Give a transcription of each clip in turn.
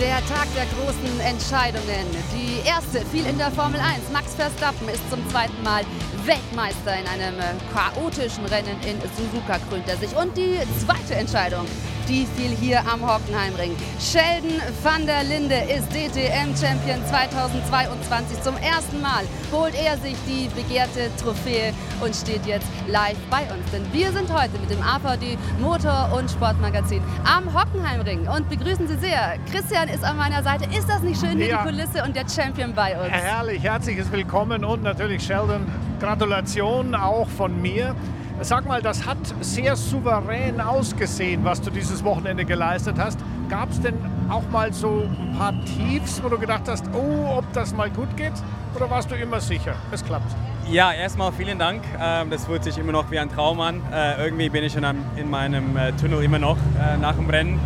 Der Tag der großen Entscheidungen. Die erste fiel in der Formel 1. Max Verstappen ist zum zweiten Mal Weltmeister in einem chaotischen Rennen in Suzuka krönt er sich. Und die zweite Entscheidung die fiel hier am Hockenheimring. Sheldon van der Linde ist DTM-Champion 2022. Zum ersten Mal holt er sich die begehrte Trophäe und steht jetzt live bei uns. Denn wir sind heute mit dem AVD Motor- und Sportmagazin am Hockenheimring und begrüßen Sie sehr. Christian ist an meiner Seite. Ist das nicht schön, hier ja. die Kulisse und der Champion bei uns? Herrlich, herzliches Willkommen und natürlich Sheldon, Gratulation auch von mir. Sag mal, das hat sehr souverän ausgesehen, was du dieses Wochenende geleistet hast. Gab es denn auch mal so ein paar Tiefs, wo du gedacht hast, oh, ob das mal gut geht? Oder warst du immer sicher, es klappt? Ja, erstmal vielen Dank. Ähm, das fühlt sich immer noch wie ein Traum an. Äh, irgendwie bin ich in meinem äh, Tunnel immer noch äh, nach dem Rennen.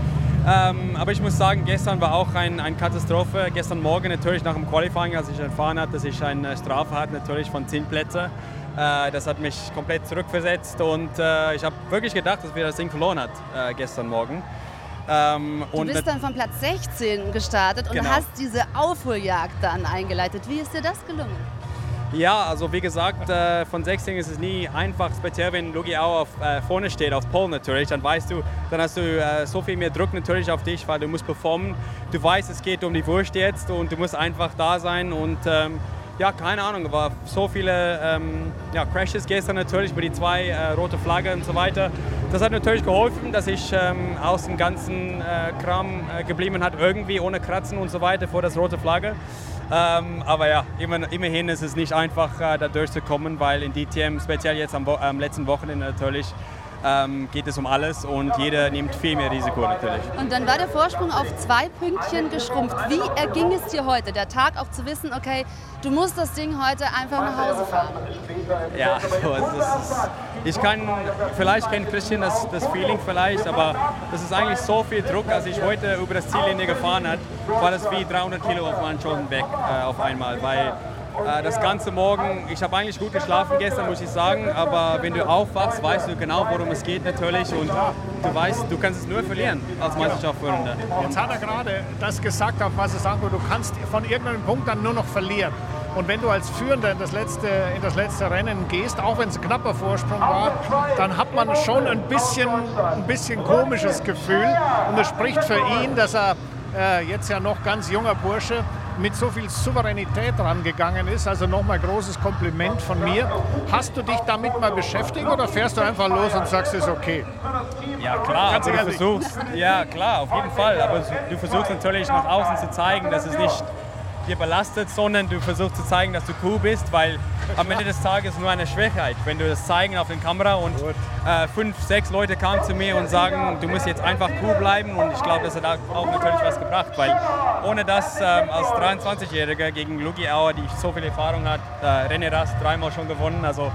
Ähm, aber ich muss sagen, gestern war auch eine ein Katastrophe. Gestern Morgen natürlich nach dem Qualifying, als ich erfahren habe, dass ich eine Strafe hatte, natürlich von 10 Plätzen. Äh, das hat mich komplett zurückversetzt und äh, ich habe wirklich gedacht, dass wir das Ding verloren hat äh, gestern Morgen. Ähm, du bist dann von Platz 16 gestartet und genau. hast diese Aufholjagd dann eingeleitet. Wie ist dir das gelungen? Ja, also wie gesagt, äh, von 16 ist es nie einfach, speziell wenn Lugi auch auf, äh, vorne steht, auf Pole natürlich, dann weißt du, dann hast du äh, so viel mehr Druck natürlich auf dich, weil du musst performen. Du weißt, es geht um die Wurst jetzt und du musst einfach da sein und ähm, ja, keine Ahnung, war so viele ähm, ja, Crashes gestern natürlich über die zwei äh, rote Flagge und so weiter. Das hat natürlich geholfen, dass ich ähm, aus dem ganzen äh, Kram äh, geblieben hat, irgendwie ohne Kratzen und so weiter vor das rote Flagge. Ähm, aber ja, immer, immerhin ist es nicht einfach, äh, da durchzukommen, weil in DTM, speziell jetzt am, am letzten Wochenende natürlich, ähm, geht es um alles und jeder nimmt viel mehr Risiko natürlich. Und dann war der Vorsprung auf zwei Pünktchen geschrumpft. Wie erging es dir heute, der Tag auch zu wissen, okay, du musst das Ding heute einfach nach Hause fahren? Ja, also ist, ich kann, vielleicht kennt Christian das, das Feeling vielleicht, aber das ist eigentlich so viel Druck, als ich heute über das Ziellinie gefahren hat, war das wie 300 Kilo auf meinen Schultern weg äh, auf einmal, weil das ganze Morgen, ich habe eigentlich gut geschlafen gestern, muss ich sagen, aber wenn du aufwachst, weißt du genau, worum es geht natürlich und du weißt, du kannst es nur verlieren als Meisterschaftsführender. Jetzt hat er gerade das gesagt, auf was er sagt, du kannst von irgendeinem Punkt dann nur noch verlieren. Und wenn du als Führender in das letzte, in das letzte Rennen gehst, auch wenn es ein knapper Vorsprung war, dann hat man schon ein bisschen, ein bisschen komisches Gefühl. Und es spricht für ihn, dass er äh, jetzt ja noch ganz junger Bursche mit so viel Souveränität rangegangen ist. Also nochmal großes Kompliment von mir. Hast du dich damit mal beschäftigt oder fährst du einfach los und sagst, es ist okay? Ja klar, du versuchst, ja klar, auf jeden Fall. Aber du versuchst natürlich nach außen zu zeigen, dass es nicht dir belastet, sondern du versuchst zu zeigen, dass du cool bist, weil am Ende des Tages nur eine Schwächheit. Wenn du das zeigen auf der Kamera. Und äh, fünf, sechs Leute kamen zu mir und sagen, du musst jetzt einfach cool bleiben. Und ich glaube, das hat auch natürlich was gebracht, weil ohne das ähm, als 23-Jähriger gegen Lugi Auer, die so viel Erfahrung hat, äh, René Rast dreimal schon gewonnen, also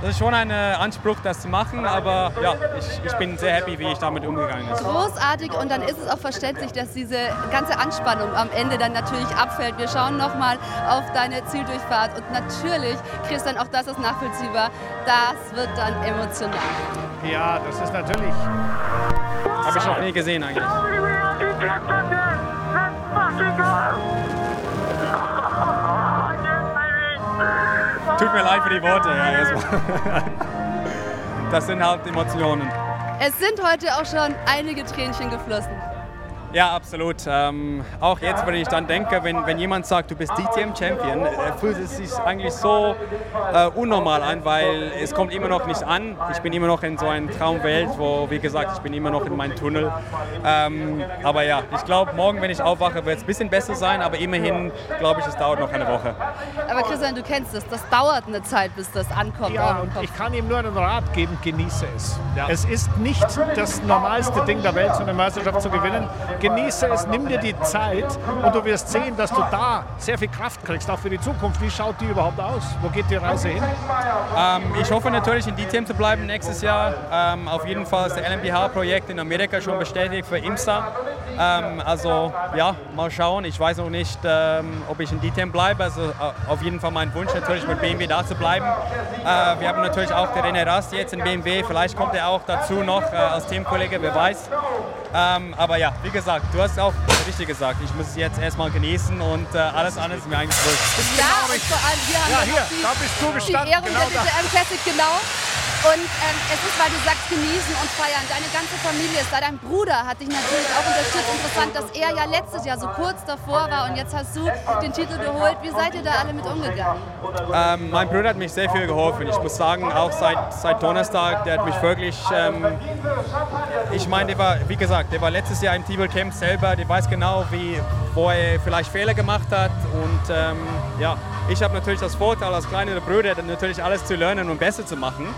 das ist schon ein Anspruch, das zu machen, aber ja, ich, ich bin sehr happy, wie ich damit umgegangen bin. Großartig und dann ist es auch verständlich, dass diese ganze Anspannung am Ende dann natürlich abfällt. Wir schauen nochmal auf deine Zieldurchfahrt und natürlich, Christian, auch das ist nachvollziehbar, das wird dann emotional. Ja, das ist natürlich... Habe ich noch nie gesehen eigentlich. Tut mir leid für die Worte. Ja, das sind halt Emotionen. Es sind heute auch schon einige Tränchen geflossen. Ja, absolut. Ähm, auch jetzt, wenn ich dann denke, wenn, wenn jemand sagt, du bist DTM-Champion, äh, fühlt es sich eigentlich so äh, unnormal an, weil es kommt immer noch nicht an. Ich bin immer noch in so einer Traumwelt, wo, wie gesagt, ich bin immer noch in meinem Tunnel. Ähm, aber ja, ich glaube, morgen, wenn ich aufwache, wird es ein bisschen besser sein, aber immerhin glaube ich, es dauert noch eine Woche. Aber Christian, du kennst es, das dauert eine Zeit, bis das ankommt. Ja, und ich kann ihm nur einen Rat geben, genieße es. Ja. Es ist nicht das normalste Ding der Welt, so eine Meisterschaft zu gewinnen genieße es, nimm dir die Zeit und du wirst sehen, dass du da sehr viel Kraft kriegst, auch für die Zukunft. Wie schaut die überhaupt aus? Wo geht die Reise hin? Ähm, ich hoffe natürlich in DTM zu bleiben nächstes Jahr. Ähm, auf jeden Fall ist der LMBH-Projekt in Amerika schon bestätigt für IMSA. Ähm, also ja, mal schauen. Ich weiß noch nicht, ähm, ob ich in DTM bleibe. Also äh, auf jeden Fall mein Wunsch natürlich mit BMW da zu bleiben. Äh, wir haben natürlich auch den René Rast jetzt in BMW. Vielleicht kommt er auch dazu noch äh, als Teamkollege, wer weiß. Ähm, aber ja, wie gesagt, du hast auch richtig gesagt, ich muss es jetzt erstmal genießen und äh, alles andere ist mir eigentlich wurscht. Ja, und vor allem, haben Ja, hier, die, da bist du die gestanden. Ehrung Genau der da. DTM Classic, genau. Und ähm, es ist, weil du sagst, genießen und feiern. Deine ganze Familie ist da. Dein Bruder hat dich natürlich auch unterstützt. Interessant, dass er ja letztes Jahr so kurz davor war und jetzt hast du den Titel geholt. Wie seid ihr da alle mit umgegangen? Ähm, mein Bruder hat mich sehr viel geholfen. Ich muss sagen, auch seit, seit Donnerstag, der hat mich wirklich. Ähm, ich meine, der war, wie gesagt, der war letztes Jahr im Tibel Camp selber. Der weiß genau, wie, wo er vielleicht Fehler gemacht hat. Und ähm, ja, ich habe natürlich das Vorteil als kleiner Bruder, natürlich alles zu lernen und besser zu machen.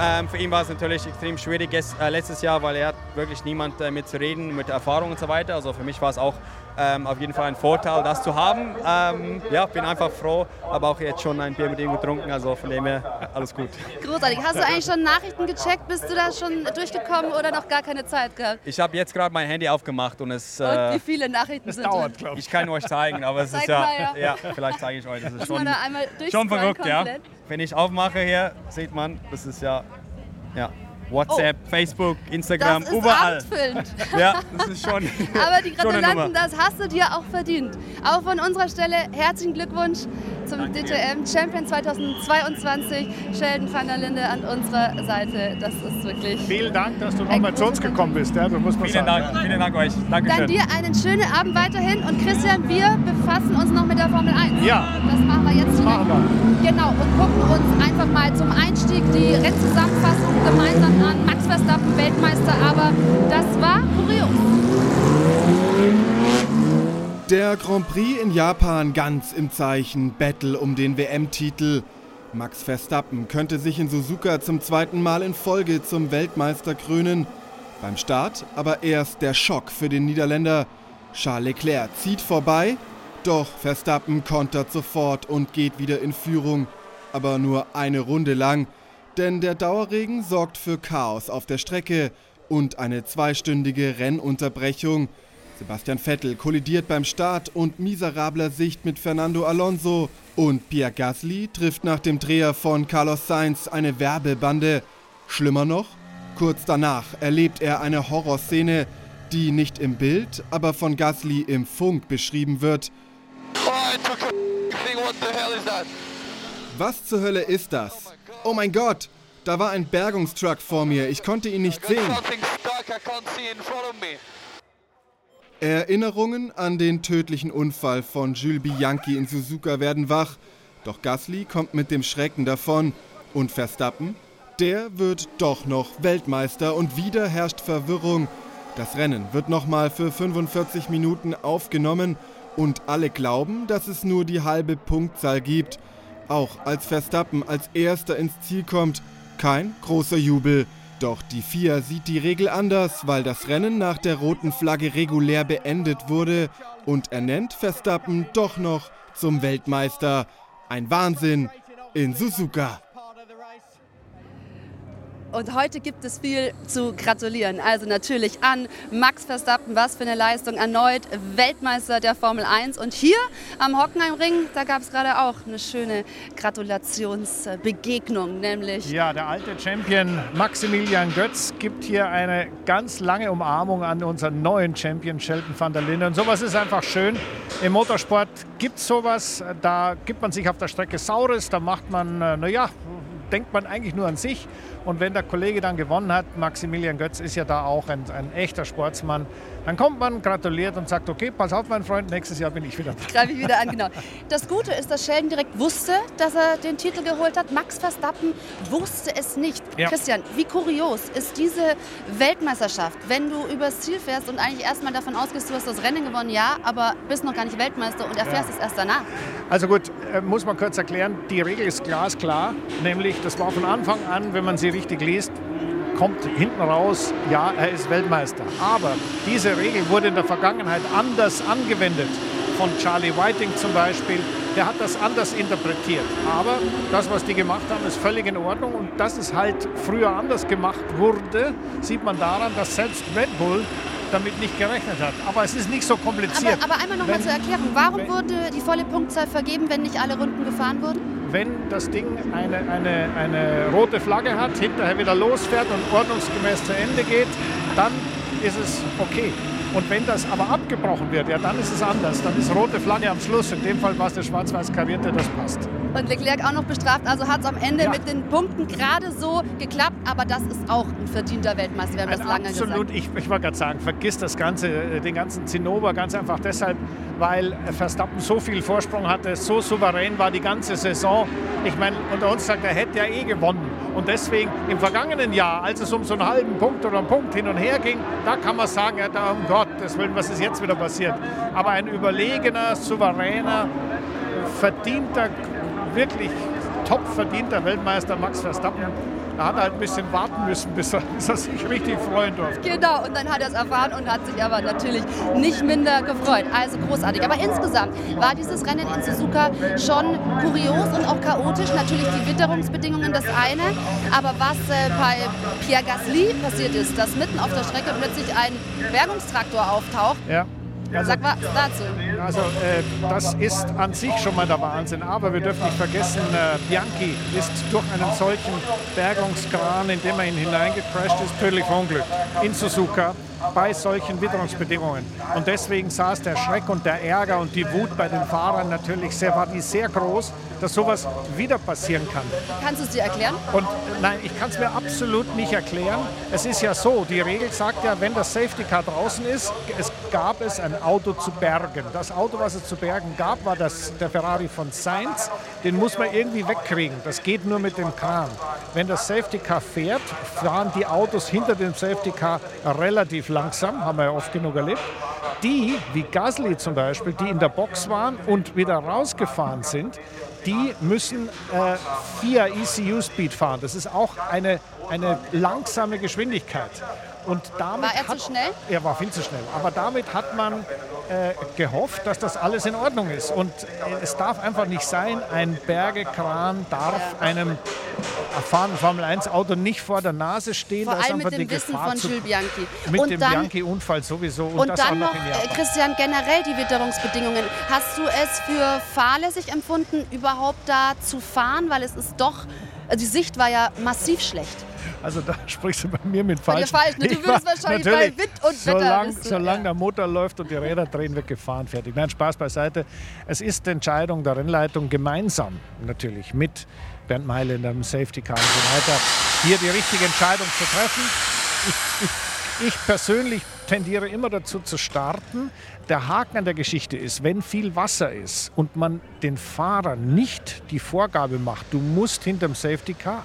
Ähm, für ihn war es natürlich extrem schwierig äh, letztes Jahr, weil er hat wirklich niemand äh, mit zu reden, mit Erfahrung und so weiter. Also für mich war es auch ähm, auf jeden Fall ein Vorteil, das zu haben. Ähm, ja, bin einfach froh, aber auch jetzt schon ein Bier mit ihm getrunken, also von dem her alles gut. Großartig. Hast du eigentlich schon Nachrichten gecheckt? Bist du da schon durchgekommen oder noch gar keine Zeit gehabt? Ich habe jetzt gerade mein Handy aufgemacht und es. Und Äh, wie viele Nachrichten Das sind dauert, drin? glaube ich. ich kann euch zeigen, aber es Zeig ist ja, mal, ja. ja. vielleicht zeige ich euch. Das ist schon, da einmal schon verrückt, ja. komplett? Wenn ich aufmache hier, sieht man, das ist ja, ja WhatsApp, Facebook, Instagram, Oh. Das ist überall. abfüllend. Ja, das ist schon. Aber die Gratulanten, das hast du dir auch verdient. Auch von unserer Stelle herzlichen Glückwunsch zum Danke. DTM Champion 2022. Sheldon van der Linde an unserer Seite. Das ist wirklich. Vielen Dank, dass du nochmal zu uns gekommen bist. Ja, das muss man Vielen sagen. Dank, vielen Dank euch. Dann Dankeschön. dir einen schönen Abend weiterhin. Und Christian, wir befassen uns noch mit der Formel 1. Ja. Das machen wir jetzt direkt. machen Genau, und gucken uns einfach mal zum Einstieg die Rennzusammenfassung gemeinsam an. Max Verstappen, Weltmeister, aber das war kurios. Der Grand Prix in Japan ganz im Zeichen Battle um den WM-Titel. Max Verstappen könnte sich in Suzuka zum zweiten Mal in Folge zum Weltmeister krönen. Beim Start aber erst der Schock für den Niederländer. Charles Leclerc zieht vorbei, doch Verstappen kontert sofort und geht wieder in Führung. Aber nur eine Runde lang, denn der Dauerregen sorgt für Chaos auf der Strecke und eine zweistündige Rennunterbrechung. Sebastian Vettel kollidiert beim Start und miserabler Sicht mit Fernando Alonso. Und Pierre Gasly trifft nach dem Dreher von Carlos Sainz eine Werbebande. Schlimmer noch, kurz danach erlebt er eine Horrorszene, die nicht im Bild, aber von Gasly im Funk beschrieben wird. Was zur Hölle ist das? Oh mein Gott, da war ein Bergungstruck vor mir, ich konnte ihn nicht sehen. Erinnerungen an den tödlichen Unfall von Jules Bianchi in Suzuka werden wach. Doch Gasly kommt mit dem Schrecken davon. Und Verstappen? Der wird doch noch Weltmeister und wieder herrscht Verwirrung. Das Rennen wird nochmal für 45 Minuten aufgenommen und alle glauben, dass es nur die halbe Punktzahl gibt. Auch als Verstappen als erster ins Ziel kommt, kein großer Jubel. Doch die FIA sieht die Regel anders, weil das Rennen nach der roten Flagge regulär beendet wurde und ernennt Verstappen doch noch zum Weltmeister. Ein Wahnsinn in Suzuka. Und heute gibt es viel zu gratulieren. Also natürlich an Max Verstappen, was für eine Leistung. Erneut Weltmeister der Formel 1. Und hier am Hockenheimring, da gab es gerade auch eine schöne Gratulationsbegegnung, nämlich Ja, der alte Champion Maximilian Götz gibt hier eine ganz lange Umarmung an unseren neuen Champion Sheldon van der Linde. Und sowas ist einfach schön. Im Motorsport gibt es sowas. Da gibt man sich auf der Strecke Saures, da macht man, äh, naja, denkt man eigentlich nur an sich. Und wenn der Kollege dann gewonnen hat, Maximilian Götz ist ja da auch ein, ein echter Sportsmann, dann kommt man, gratuliert und sagt, okay, pass auf, mein Freund, nächstes Jahr bin ich wieder da. greife ich wieder an, genau. Das Gute ist, dass Sheldon direkt wusste, dass er den Titel geholt hat. Max Verstappen wusste es nicht. Ja. Christian, wie kurios ist diese Weltmeisterschaft, wenn du übers Ziel fährst und eigentlich erstmal davon ausgehst, du hast das Rennen gewonnen, ja, aber bist noch gar nicht Weltmeister und erfährst es erst danach. Also gut, äh, muss man kurz erklären, die Regel ist glasklar, nämlich das war von Anfang an, wenn man sie richtig liest, kommt hinten raus, ja, er ist Weltmeister. Aber diese Regel wurde in der Vergangenheit anders angewendet. Von Charlie Whiting zum Beispiel, der hat das anders interpretiert. Aber das, was die gemacht haben, ist völlig in Ordnung. Und dass es halt früher anders gemacht wurde, sieht man daran, dass selbst Red Bull damit nicht gerechnet hat. Aber es ist nicht so kompliziert. Aber, aber einmal noch mal Wenn- zur Erklärung, warum wenn- wurde die volle Punktzahl vergeben, wenn nicht alle Runden gefahren wurden? Wenn das Ding eine, eine, eine rote Flagge hat, hinterher wieder losfährt und ordnungsgemäß zu Ende geht, dann ist es okay. Und wenn das aber abgebrochen wird, ja, dann ist es anders. Dann ist rote Flagge am Schluss. In dem Fall war es der schwarz-weiß karierte, das passt. Und Leclerc auch noch bestraft. Also hat es am Ende ja. mit den Punkten gerade so geklappt. Aber das ist auch ein verdienter Weltmeister. Wir haben ein das lange absolut, gesagt. Ich, ich wollte gerade sagen, vergiss das Ganze, äh, den ganzen Zinnober ganz einfach deshalb, weil Verstappen so viel Vorsprung hatte, so souverän war die ganze Saison. Ich meine, unter uns sagt, er hätte ja eh gewonnen. Und deswegen im vergangenen Jahr, als es um so einen halben Punkt oder einen Punkt hin und her ging, da kann man sagen, ja, um Gottes Willen, was ist jetzt wieder passiert? Aber ein überlegener, souveräner, verdienter, wirklich top verdienter Weltmeister Max Verstappen er hat halt ein bisschen warten müssen, bis er, bis er sich richtig freuen durfte. Genau, und dann hat er es erfahren und hat sich aber natürlich nicht minder gefreut. Also großartig. Aber insgesamt war dieses Rennen in Suzuka schon kurios und auch chaotisch. Natürlich die Witterungsbedingungen das eine, aber was äh, bei Pierre Gasly passiert ist, dass mitten auf der Strecke plötzlich ein Bergungstraktor auftaucht. Ja also, Sag was dazu. Also äh, das ist an sich schon mal der Wahnsinn. Aber wir dürfen nicht vergessen, äh, Bianchi ist durch einen solchen Bergungskran, in dem er ihn hineingecrashed ist, tödlich verunglückt in Suzuka bei solchen Witterungsbedingungen. Und deswegen saß der Schreck und der Ärger und die Wut bei den Fahrern natürlich sehr, war die sehr groß, dass sowas wieder passieren kann. Kannst du es dir erklären? Und nein, ich kann es mir absolut nicht erklären. Es ist ja so, die Regel sagt ja, wenn das Safety Car draußen ist, es gab es ein Auto zu bergen. Das Auto, was es zu bergen gab, war das, der Ferrari von Sainz. Den muss man irgendwie wegkriegen. Das geht nur mit dem Kran. Wenn das Safety Car fährt, fahren die Autos hinter dem Safety Car relativ langsam, haben wir ja oft genug erlebt. Die, wie Gasly zum Beispiel, die in der Box waren und wieder rausgefahren sind, die müssen äh, 4 ECU-Speed fahren. Das ist auch eine, eine langsame Geschwindigkeit. Und damit war er hat, zu schnell? Er war viel zu schnell. Aber damit hat man äh, gehofft, dass das alles in Ordnung ist. Und äh, es darf einfach nicht sein, ein Bergekran darf ja. einem erfahrenen Formel-1-Auto nicht vor der Nase stehen. Vor allem mit dem Wissen Gefahr von Jules Bianchi. Mit und dem Bianchi-Unfall sowieso. Und, und dann noch, noch äh, Christian, generell die Witterungsbedingungen. Hast du es für fahrlässig empfunden, überhaupt da zu fahren? Weil es ist doch, also die Sicht war ja massiv schlecht. Also da sprichst du bei mir mit falsch. falsch ne? Du würdest wahrscheinlich bei Wind und solang, Wetter Solange ja. der Motor läuft und die Räder drehen, wird gefahren, fertig. Nein, Spaß beiseite. Es ist die Entscheidung der Rennleitung gemeinsam natürlich mit Bernd Meile in dem Safety Car und so weiter, hier die richtige Entscheidung zu treffen. Ich, ich, ich persönlich tendiere immer dazu zu starten. Der Haken an der Geschichte ist, wenn viel Wasser ist und man den Fahrer nicht die Vorgabe macht, du musst hinterm Safety Car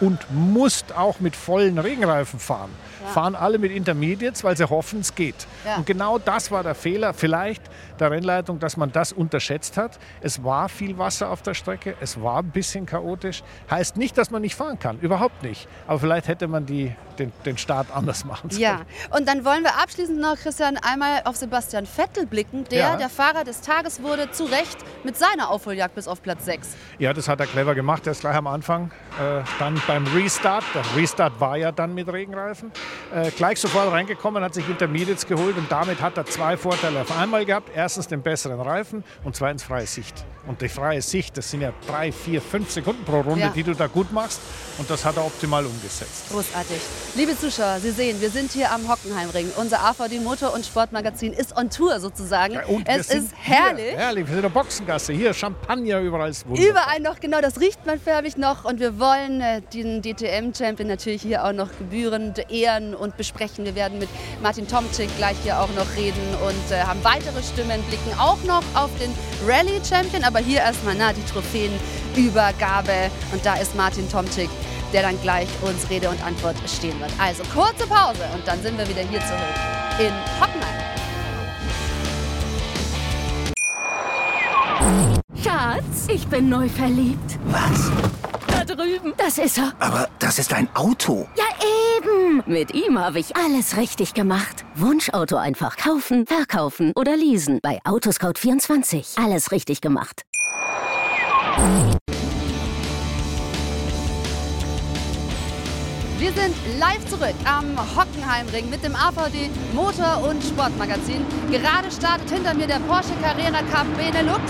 und musst auch mit vollen Regenreifen fahren. Ja. Fahren alle mit Intermediates, weil sie hoffen, es geht. Ja. Und genau das war der Fehler vielleicht der Rennleitung, dass man das unterschätzt hat. Es war viel Wasser auf der Strecke, es war ein bisschen chaotisch. Heißt nicht, dass man nicht fahren kann, überhaupt nicht. Aber vielleicht hätte man die, den, den Start anders machen sollen. Ja, und dann wollen wir abschließend noch, Christian, einmal auf Sebastian Vettel blicken, der ja. der Fahrer des Tages wurde, zu Recht mit seiner Aufholjagd bis auf Platz 6. Ja, das hat er clever gemacht. Er ist gleich am Anfang äh, dann beim Restart. Der Restart war ja dann mit Regenreifen. Äh, gleich sofort reingekommen, hat sich Intermediates geholt und damit hat er zwei Vorteile auf einmal gehabt. Erstens den besseren Reifen und zweitens freie Sicht. Und die freie Sicht, das sind ja drei, vier, fünf Sekunden pro Runde, ja. die du da gut machst. Und das hat er optimal umgesetzt. Großartig. Liebe Zuschauer, Sie sehen, wir sind hier am Hockenheimring. Unser AVD Motor- und Sportmagazin ist on Tour sozusagen. Ja, es ist herrlich. Hier, herrlich, wir sind in der Boxengasse. Hier Champagner, überall ist wunderbar. Überall noch, genau, das riecht man förmlich noch. Und wir wollen äh, den DTM-Champion natürlich hier auch noch gebührend ehren und besprechen. Wir werden mit Martin Tomczyk gleich hier auch noch reden und äh, haben weitere Stimmen, blicken auch noch auf den Rallye-Champion. Aber hier erstmal na, die Trophäenübergabe. Und da ist Martin Tomczyk der dann gleich uns Rede und Antwort stehen wird. Also kurze Pause und dann sind wir wieder hier zurück in Hockenheim. Schatz, ich bin neu verliebt. Was? Da drüben. Das ist er. Aber das ist ein Auto. Ja, eben. Mit ihm habe ich alles richtig gemacht. Wunschauto einfach kaufen, verkaufen oder leasen. Bei Autoscout24. Alles richtig gemacht. Wir sind live zurück am Hockenheimring mit dem AVD Motor- und Sportmagazin. Gerade startet hinter mir der Porsche Carrera Cup Benelux.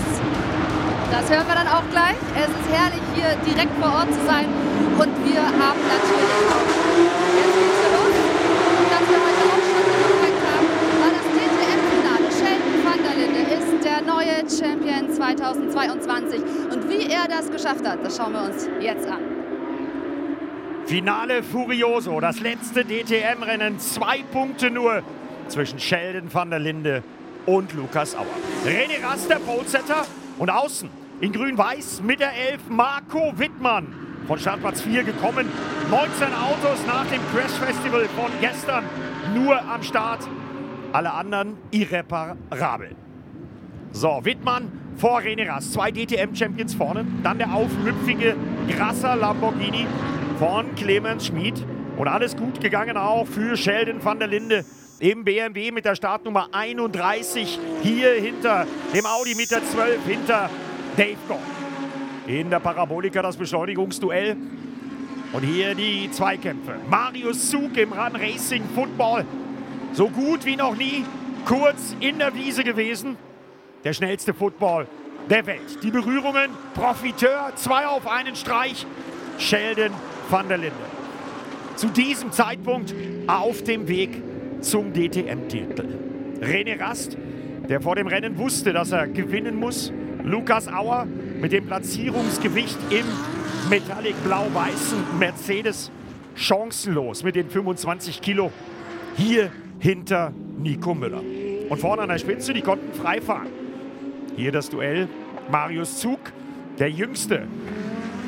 Das hören wir dann auch gleich. Es ist herrlich, hier direkt vor Ort zu sein. Und wir haben natürlich auch jetzt geht's los. Und dass wir heute auch schon mitgekriegt haben, war das DTM-Finale. Sheldon van der Linde ist der neue Champion 2022. Und wie er das geschafft hat, das schauen wir uns jetzt an. Finale Furioso, das letzte DTM-Rennen, zwei Punkte nur zwischen Sheldon van der Linde und Lukas Auer. René Rast, der Polesetter, und außen in grün-weiß mit der Elf Marco Wittmann von Startplatz 4 gekommen. 19 Autos nach dem Crash Festival von gestern nur am Start. Alle anderen irreparabel. So, Wittmann vor René Rast. Zwei DTM-Champions vorne. Dann der aufhüpfige Grasser Lamborghini von Clemens Schmid. Und alles gut gegangen auch für Sheldon van der Linde im BMW mit der Startnummer 31. Hier hinter dem Audi mit der 12, hinter Dave Gordon. In der Parabolika das Beschleunigungsduell. Und hier die Zweikämpfe. Marius Zug im Run Racing Football. So gut wie noch nie. Kurz in der Wiese gewesen. Der schnellste Football der Welt. Die Berührungen, Profiteur, zwei auf einen Streich. Sheldon van der Linde. Zu diesem Zeitpunkt auf dem Weg zum DTM-Titel. René Rast, der vor dem Rennen wusste, dass er gewinnen muss. Lukas Auer mit dem Platzierungsgewicht im Metallic blau-weißen Mercedes chancenlos mit den 25 Kilo. Hier hinter Nico Müller. Und vorne an der Spitze, die konnten frei fahren. Hier das Duell Marius Zug, der jüngste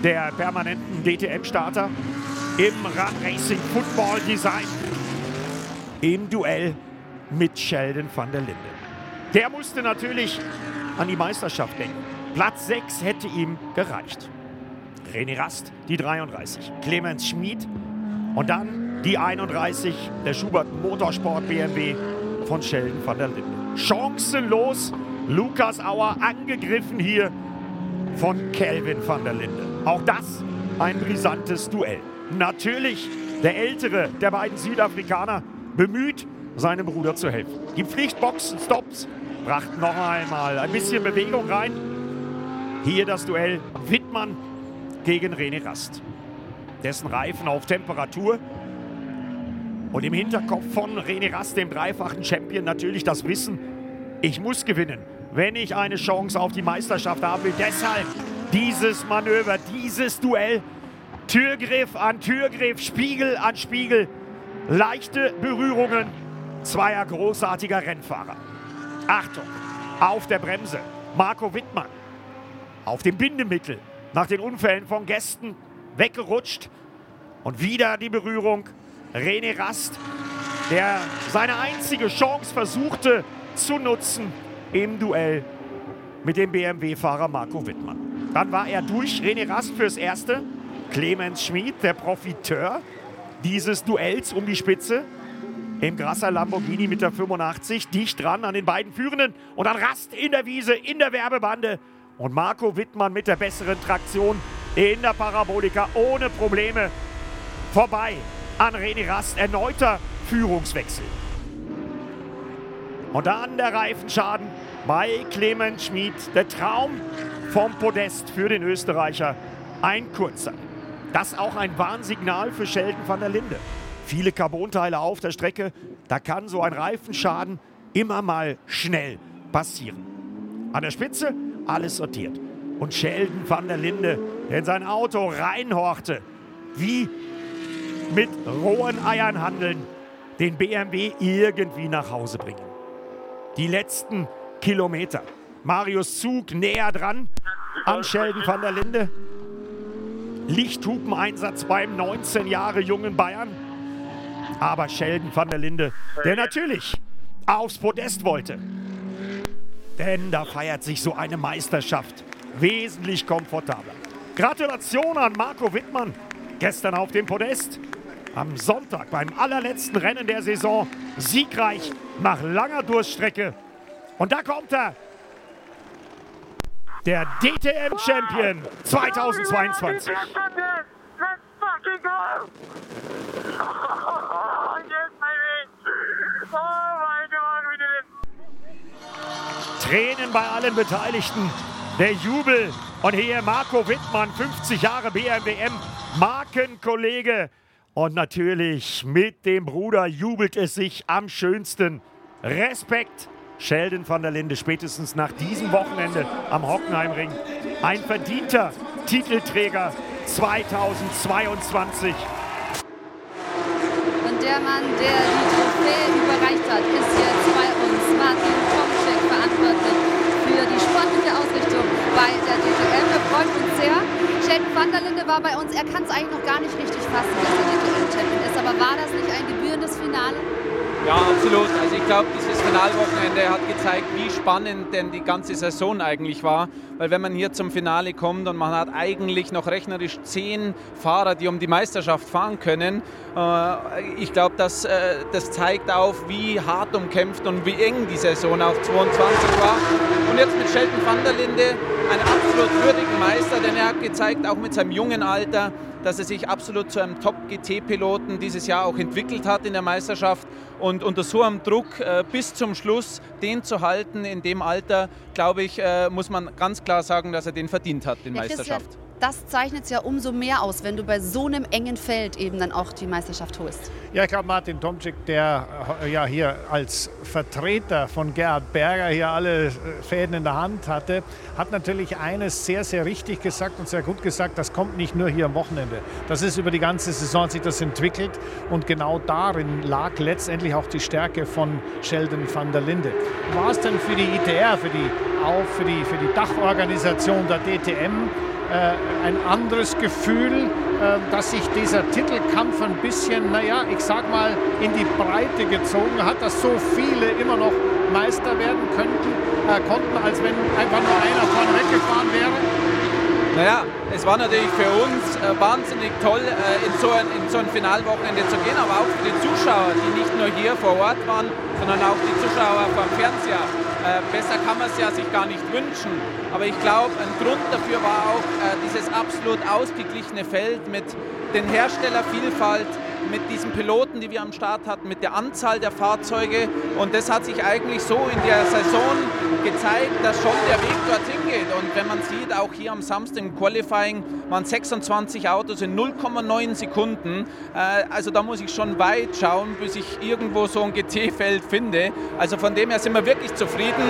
der permanenten DTM-Starter im Run Racing Football Design im Duell mit Sheldon van der Linde. Der musste natürlich an die Meisterschaft denken. Platz 6 hätte ihm gereicht. René Rast, die 33. Clemens Schmid und dann die 31, der Schubert Motorsport BMW von Sheldon van der Linde. Chancenlos, Lukas Auer angegriffen hier von Kelvin van der Linde. Auch das ein brisantes Duell. Natürlich der ältere der beiden Südafrikaner bemüht, seinem Bruder zu helfen. Die Pflichtboxen, Stops, brachten noch einmal ein bisschen Bewegung rein. Hier das Duell Wittmann gegen René Rast. Dessen Reifen auf Temperatur. Und im Hinterkopf von René Rast, dem dreifachen Champion, natürlich das Wissen, ich muss gewinnen, wenn ich eine Chance auf die Meisterschaft haben will. Deshalb dieses Manöver, dieses Duell. Türgriff an Türgriff, Spiegel an Spiegel. Leichte Berührungen zweier großartiger Rennfahrer. Achtung, auf der Bremse. Marco Wittmann auf dem Bindemittel nach den Unfällen von Gästen weggerutscht. Und wieder die Berührung. René Rast, der seine einzige Chance versuchte zu nutzen im Duell mit dem BMW-Fahrer Marco Wittmann. Dann war er durch. René Rast fürs Erste. Clemens Schmid, der Profiteur dieses Duells um die Spitze. Im Grasser Lamborghini mit der 85, dicht dran an den beiden Führenden. Und dann Rast in der Wiese, in der Werbebande. Und Marco Wittmann mit der besseren Traktion in der Parabolika ohne Probleme vorbei an René Rast. Erneuter Führungswechsel. Und dann der Reifenschaden bei Clemens Schmid. Der Traum vom Podest für den Österreicher. Ein kurzer. Das auch ein Warnsignal für Sheldon van der Linde. Viele Carbonteile auf der Strecke. Da kann so ein Reifenschaden immer mal schnell passieren. An der Spitze alles sortiert. Und Sheldon van der Linde, der in sein Auto reinhorchte, wie mit rohen Eiern handeln, den BMW irgendwie nach Hause bringen. Die letzten Kilometer. Marius Zug näher dran an Sheldon van der Linde. Lichthupeneinsatz beim 19 Jahre jungen Bayern. Aber Sheldon van der Linde, der natürlich aufs Podest wollte. Denn da feiert sich so eine Meisterschaft wesentlich komfortabler. Gratulation an Marco Wittmann, gestern auf dem Podest. Am Sonntag beim allerletzten Rennen der Saison siegreich nach langer Durststrecke. Und da kommt er, der DTM-Champion 2022. Tränen bei allen Beteiligten. Der Jubel. Und hier Marco Wittmann, 50 Jahre BMWM, Markenkollege. Und natürlich mit dem Bruder jubelt es sich am schönsten. Respekt Sheldon van der Linde spätestens nach diesem Wochenende am Hockenheimring. Ein verdienter Titelträger 2022. Und der Mann, der die Trophäe überreicht hat, ist jetzt bei uns. Martin Tomczyk, verantwortlich für die sportliche Ausrichtung bei der DTM. Wir freuen uns sehr. Sheldon van der Linde war bei uns. Er kann es eigentlich noch gar nicht richtig fassen, dass er DTM-Champion ist. Aber war das nicht ein gebührendes Finale? Ja, absolut. Also ich glaube, dieses Finalwochenende hat gezeigt, wie spannend denn die ganze Saison eigentlich war. Weil wenn man hier zum Finale kommt und man hat eigentlich noch rechnerisch zehn Fahrer, die um die Meisterschaft fahren können, äh, ich glaube, das, äh, das zeigt auf, wie hart umkämpft und wie eng die Saison auch 22 war. Und jetzt mit Sheldon van der Linde, einen absolut würdigen Meister, denn er hat gezeigt, auch mit seinem jungen Alter, dass er sich absolut zu einem Top-GT-Piloten dieses Jahr auch entwickelt hat in der Meisterschaft. Und unter so einem Druck äh, bis zum Schluss den zu halten in dem Alter, glaube ich, äh, muss man ganz klar sagen, dass er den verdient hat, den Ja, Meisterschaft. Christian, das zeichnet es ja umso mehr aus, wenn du bei so einem engen Feld eben dann auch die Meisterschaft holst. Ja, ich glaube, Martin Tomczyk, der äh, ja hier als Vertreter von Gerhard Berger hier alle äh, Fäden in der Hand hatte, hat natürlich eines sehr, sehr richtig gesagt und sehr gut gesagt, das kommt nicht nur hier am Wochenende. Das ist über die ganze Saison sich das entwickelt und genau darin lag letztendlich auch die Stärke von Sheldon van der Linde. War es denn für die ITR, für die, auch für die, für die Dachorganisation der DTM, äh, ein anderes Gefühl, äh, dass sich dieser Titelkampf ein bisschen, naja, ich sag mal, in die Breite gezogen hat, dass so viele immer noch Meister werden könnten, äh, konnten, als wenn einfach nur einer vorne weggefahren wäre? Naja, es war natürlich für uns äh, wahnsinnig toll, äh, in, so ein, in so ein Finalwochenende zu gehen, aber auch für die Zuschauer, die nicht nur hier vor Ort waren, sondern auch die Zuschauer vom Fernseher. Äh, besser kann man es ja sich gar nicht wünschen. Aber ich glaube, ein Grund dafür war auch äh, dieses absolut ausgeglichene Feld mit den Herstellervielfalt, mit diesen Piloten, die wir am Start hatten, mit der Anzahl der Fahrzeuge. Und das hat sich eigentlich so in der Saison gezeigt, dass schon der Weg dorthin geht. Und wenn man sieht, auch hier am Samstag im Qualifying waren 26 Autos in 0,9 Sekunden. Äh, also da muss ich schon weit schauen, bis ich irgendwo so ein GT-Feld finde. Also von dem her sind wir wirklich zufrieden.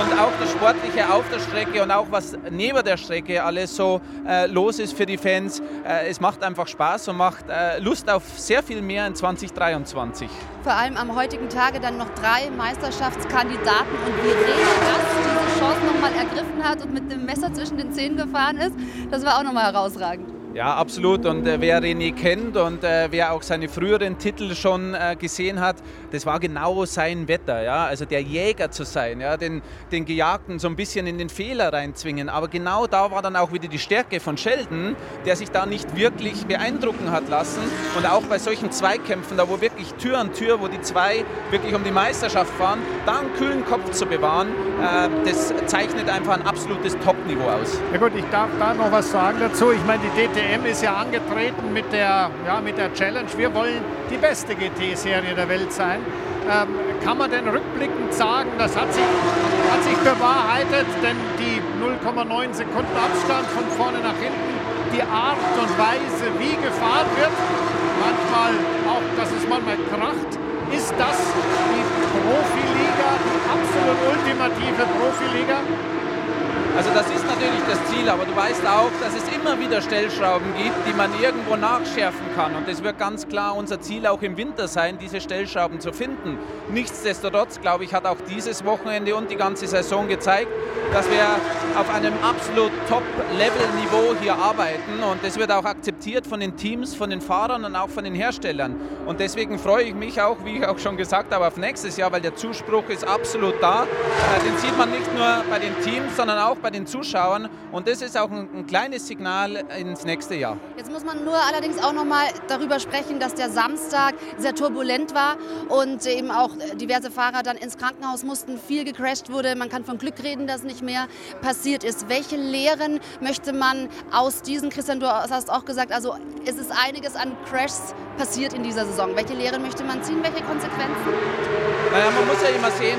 Und auch das Sportliche auf der Strecke und auch was neben der Strecke alles so äh, los ist für die Fans. Äh, es macht einfach Spaß und macht Lust auf sehr viel mehr in 2023. Vor allem am heutigen Tage dann noch drei Meisterschaftskandidaten und wie Rene Rast diese Chance nochmal ergriffen hat und mit dem Messer zwischen den Zähnen gefahren ist, das war auch nochmal herausragend. Ja, absolut. Und äh, wer René kennt und äh, wer auch seine früheren Titel schon äh, gesehen hat, das war genau sein Wetter. Ja? Also der Jäger zu sein, ja? den, den Gejagten so ein bisschen in den Fehler reinzwingen. Aber genau da war dann auch wieder die Stärke von Sheldon, der sich da nicht wirklich beeindrucken hat lassen. Und auch bei solchen Zweikämpfen, da wo wirklich Tür an Tür, wo die zwei wirklich um die Meisterschaft fahren, da einen kühlen Kopf zu bewahren, äh, das zeichnet einfach ein absolutes Top-Niveau aus. Ja gut, ich darf da noch was sagen dazu. Ich meine, die DTM ist ja angetreten mit der, ja, mit der Challenge. Wir wollen die beste GT-Serie der Welt sein. Ähm, kann man denn rückblickend sagen, das hat sich, hat sich bewahrheitet, denn die 0,9 Sekunden Abstand von vorne nach hinten, die Art und Weise, wie gefahren wird, manchmal auch, dass es manchmal kracht, ist das die Profiliga, die absolut ultimative Profiliga? Also das ist natürlich das Ziel, aber du weißt auch, dass es immer wieder Stellschrauben gibt, die man irgendwo nachschärfen kann. Und es wird ganz klar unser Ziel auch im Winter sein, diese Stellschrauben zu finden. Nichtsdestotrotz, glaube ich, hat auch dieses Wochenende und die ganze Saison gezeigt, dass wir auf einem absolut Top-Level-Niveau hier arbeiten. Und das wird auch akzeptiert von den Teams, von den Fahrern und auch von den Herstellern. Und deswegen freue ich mich auch, wie ich auch schon gesagt habe, auf nächstes Jahr, weil der Zuspruch ist absolut da. Äh, Den sieht man nicht nur bei den Teams, sondern auch bei den Zuschauern. Und das ist auch ein, ein kleines Signal ins nächste Jahr. Jetzt muss man nur allerdings auch noch mal darüber sprechen, dass der Samstag sehr turbulent war und eben auch diverse Fahrer dann ins Krankenhaus mussten, viel gecrashed wurde. Man kann von Glück reden, dass nicht mehr passiert ist. Welche Lehren möchte man aus diesen, Christian, du hast auch gesagt, also es ist einiges an Crashs passiert in dieser Saison? Welche Lehren möchte man ziehen? Welche Konsequenzen? Naja, man muss ja immer sehen,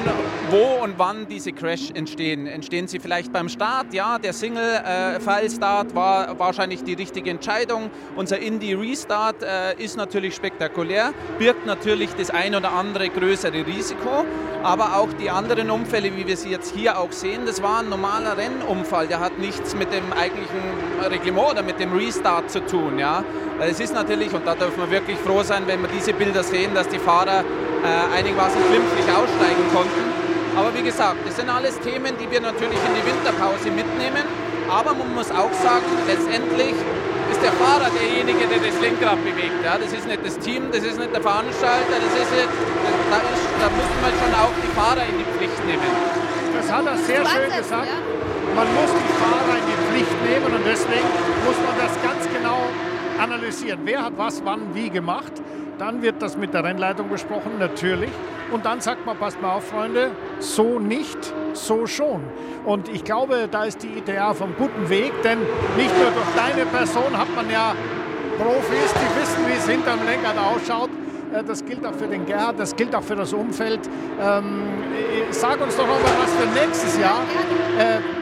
wo und wann diese Crash entstehen. Entstehen sie vielleicht beim Start? Ja, der Single-File-Start war wahrscheinlich die richtige Entscheidung. Unser Indie-Restart äh, ist natürlich spektakulär, birgt natürlich das ein oder andere größere Risiko, aber auch die anderen Unfälle, wie wir sie jetzt hier auch sehen, das war ein normaler Rennunfall. Der hat nichts mit dem eigentlichen Reglement oder mit dem Restart zu tun. Ja. Es ist natürlich, und da dürfen wir wirklich froh sein, wenn wir diese Bilder sehen, dass die Fahrer äh, einigermaßen glimpflich aussteigen konnten. Aber wie gesagt, das sind alles Themen, die wir natürlich in die Winterpause mitnehmen. Aber man muss auch sagen, letztendlich ist der Fahrer derjenige, der das Lenkrad bewegt. Ja, das ist nicht das Team, das ist nicht der Veranstalter, das ist nicht, da, ist, da müssen wir schon auch die Fahrer in die Pflicht nehmen. Das hat er sehr schön gesagt. Man muss die Fahrer in die Pflicht nehmen und deswegen muss man das ganz genau analysieren. Wer hat was, wann, wie gemacht? Dann wird das mit der Rennleitung besprochen, natürlich. Und dann sagt man, passt mal auf, Freunde, so nicht, so schon. Und ich glaube, da ist die ITA einem guten Weg, denn nicht nur durch deine Person hat man ja Profis, die wissen, wie es hinterm Lenkrad ausschaut. Äh, das gilt auch für den Gerhard, das gilt auch für das Umfeld. Ähm, sag uns doch mal was für nächstes Jahr. Äh,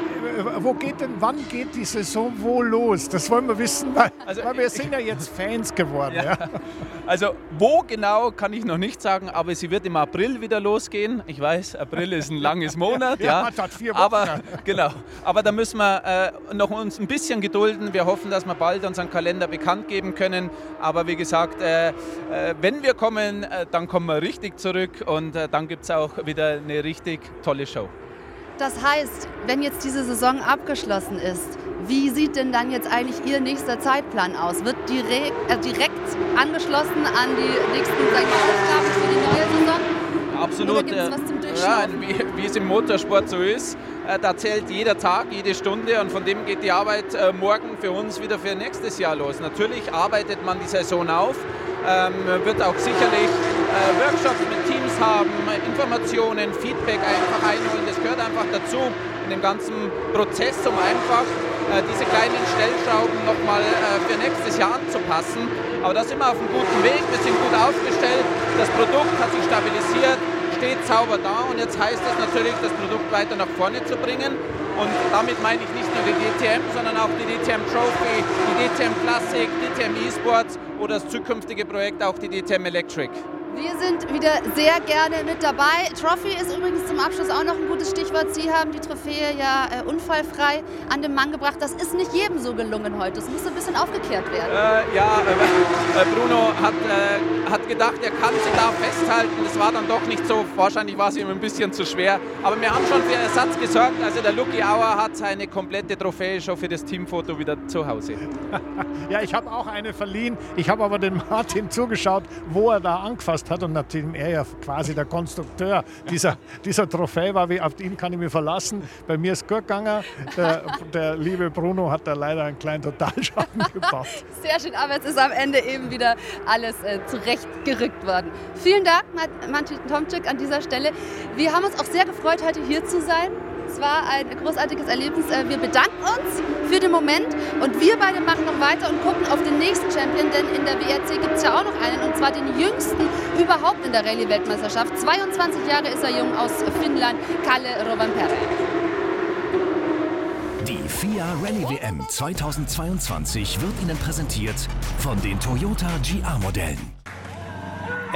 wo geht denn, wann geht die Saison wo los? Das wollen wir wissen, weil, also, weil wir sind ja jetzt Fans geworden. Ja. Ja. Also wo genau kann ich noch nicht sagen, aber sie wird im April wieder losgehen. Ich weiß, April ist ein langes Monat, ja. ja. Hat vier Wochen. Aber genau, aber da müssen wir äh, noch uns ein bisschen gedulden. Wir hoffen, dass wir bald unseren Kalender bekannt geben können. Aber wie gesagt, äh, äh, wenn wir kommen, äh, dann kommen wir richtig zurück und äh, dann gibt es auch wieder eine richtig tolle Show. Das heißt, wenn jetzt diese Saison abgeschlossen ist, wie sieht denn dann jetzt eigentlich Ihr nächster Zeitplan aus? Wird direkt, äh, direkt angeschlossen an die nächsten Aufgaben für die neue Saison? Absolut. Oder äh, was zum ja, wie, wie, es im Motorsport so ist, äh, da zählt jeder Tag, jede Stunde und von dem geht die Arbeit äh, morgen für uns wieder für nächstes Jahr los. Natürlich arbeitet man die Saison auf, ähm, wird auch sicherlich Workshops mit Haben, Informationen, Feedback einfach einholen. Das gehört einfach dazu in dem ganzen Prozess, um einfach äh, diese kleinen Stellschrauben nochmal äh, für nächstes Jahr anzupassen. Aber da sind wir auf einem guten Weg, wir sind gut aufgestellt, das Produkt hat sich stabilisiert, steht sauber da und jetzt heißt es natürlich, das Produkt weiter nach vorne zu bringen. Und damit meine ich nicht nur die DTM, sondern auch die DTM Trophy, die DTM Classic, DTM Esports oder das zukünftige Projekt auch die DTM Electric. Wir sind wieder sehr gerne mit dabei. Trophy ist übrigens zum Abschluss auch noch ein gutes Stichwort. Sie haben die Trophäe ja äh, unfallfrei an den Mann gebracht. Das ist nicht jedem so gelungen heute. Das muss ein bisschen aufgeklärt werden. Äh, ja, äh, äh Bruno hat, äh, hat gedacht, er kann sie da festhalten. Das war dann doch nicht so. Wahrscheinlich war es ihm ein bisschen zu schwer. Aber wir haben schon für Ersatz gesorgt. Also der Lucky Auer hat seine komplette Trophäe schon für das Teamfoto wieder zu Hause. ja, ich habe auch eine verliehen. Ich habe aber den Martin zugeschaut, wo er da angefasst gemacht hat und nachdem er ja quasi der Konstrukteur dieser, dieser Trophäe war, wie, auf ihn kann ich mich verlassen. Bei mir ist gut gegangen. Der, der liebe Bruno hat da leider einen kleinen Totalschaden gebaut. Sehr schön, aber es ist am Ende eben wieder alles äh, zurechtgerückt worden. Vielen Dank, Martin Tomczyk, an dieser Stelle. Wir haben uns auch sehr gefreut, heute hier zu sein. Es war ein großartiges Erlebnis. Äh, wir bedanken uns für den Moment und wir beide machen noch weiter und gucken auf den nächsten Champion, denn in der WRC gibt es ja auch noch einen und zwar den jüngsten überhaupt in der Rallye-Weltmeisterschaft. 22 Jahre ist er jung aus Finnland, Kalle Rovanperä. Die FIA Rallye WM 2022 wird Ihnen präsentiert von den Toyota GR-Modellen.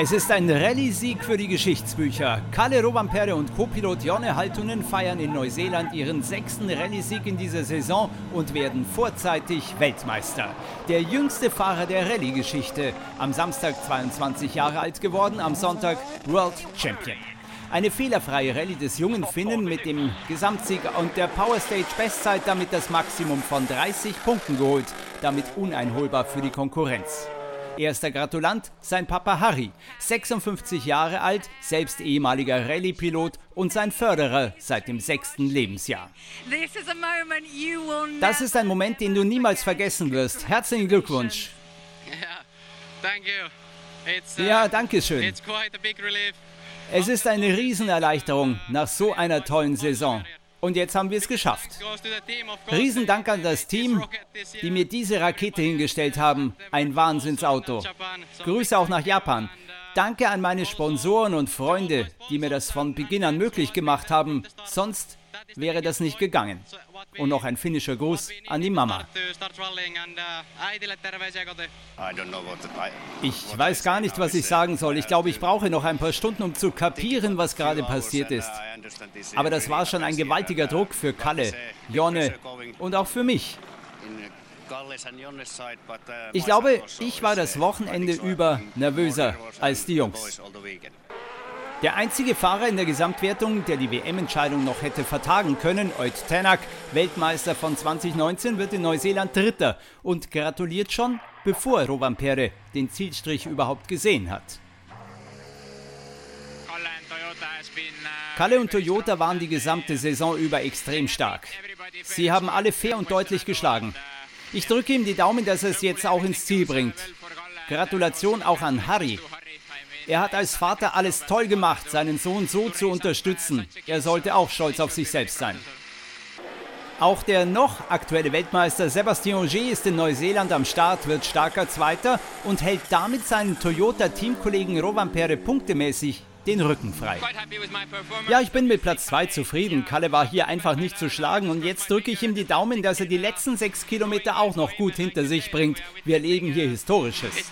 Es ist ein Rallye-Sieg für die Geschichtsbücher. Kalle Robampere und Co-Pilot Jonne Haltunen feiern in Neuseeland ihren sechsten Rallye-Sieg in dieser Saison und werden vorzeitig Weltmeister. Der jüngste Fahrer der Rallye-Geschichte. Am Samstag 22 Jahre alt geworden, am Sonntag World Champion. Eine fehlerfreie Rallye des jungen Finnen mit dem Gesamtsieg und der Power Stage Bestzeit damit das Maximum von 30 Punkten geholt, damit uneinholbar für die Konkurrenz. Erster Gratulant sein Papa Harry, 56 Jahre alt, selbst ehemaliger Rallye-Pilot und sein Förderer seit dem sechsten Lebensjahr. Das ist ein Moment, den du niemals vergessen wirst. Herzlichen Glückwunsch. Uh, ja, danke schön. Es ist eine Riesenerleichterung nach so einer tollen Saison. Und jetzt haben wir es geschafft. Riesendank an das Team, die mir diese Rakete hingestellt haben. Ein Wahnsinnsauto. Grüße auch nach Japan. Danke an meine Sponsoren und Freunde, die mir das von Beginn an möglich gemacht haben. Sonst wäre das nicht gegangen. Und noch ein finnischer Gruß an die Mama. Ich weiß gar nicht, was ich sagen soll. Ich glaube, ich brauche noch ein paar Stunden, um zu kapieren, was gerade passiert ist. Aber das war schon ein gewaltiger Druck für Kalle, Jonne und auch für mich. Ich glaube, ich war das Wochenende über nervöser als die Jungs. Der einzige Fahrer in der Gesamtwertung, der die WM-Entscheidung noch hätte vertagen können, Oit Tänak, Weltmeister von 2019, wird in Neuseeland Dritter und gratuliert schon, bevor Rovampere den Zielstrich überhaupt gesehen hat. Kalle und Toyota waren die gesamte Saison über extrem stark. Sie haben alle fair und deutlich geschlagen. Ich drücke ihm die Daumen, dass er es jetzt auch ins Ziel bringt. Gratulation auch an Harry. Er hat als Vater alles toll gemacht, seinen Sohn so zu unterstützen. Er sollte auch stolz auf sich selbst sein. Auch der noch aktuelle Weltmeister Sebastian Ogier ist in Neuseeland am Start, wird starker Zweiter und hält damit seinen Toyota-Teamkollegen Rovampere punktemäßig den Rücken frei. Ja, ich bin mit Platz 2 zufrieden. Kalle war hier einfach nicht zu schlagen und jetzt drücke ich ihm die Daumen, dass er die letzten sechs Kilometer auch noch gut hinter sich bringt. Wir erleben hier Historisches.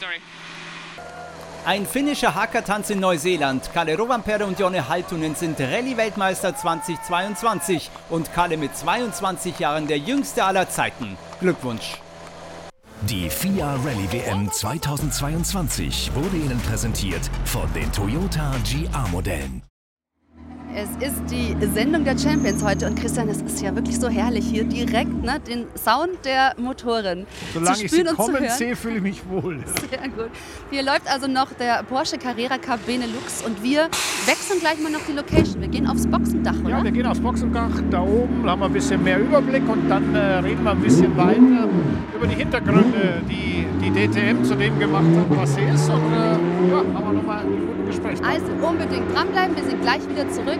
Ein finnischer Hackertanz in Neuseeland. Kalle Rovanperä und Jonne Haltunen sind Rallye-Weltmeister 2022 und Kalle mit 22 Jahren der jüngste aller Zeiten. Glückwunsch! Die FIA Rallye WM 2022 wurde Ihnen präsentiert von den Toyota GR-Modellen. Es ist die Sendung der Champions heute und Christian, es ist ja wirklich so herrlich hier direkt ne, den Sound der Motoren Solange ich sie kommen sehe, fühle ich mich wohl. Sehr gut. Hier läuft also noch der Porsche Carrera Cup Benelux und wir wechseln gleich mal noch die Location. Wir gehen aufs Boxendach, oder? Ja, wir gehen aufs Boxendach. Da oben haben wir ein bisschen mehr Überblick und dann äh, reden wir ein bisschen weiter über die Hintergründe, die die DTM zu dem gemacht hat, was sie ist. Und äh, ja, haben wir nochmal einen guten Gespräch. Also unbedingt dranbleiben. Wir sind gleich wieder zurück.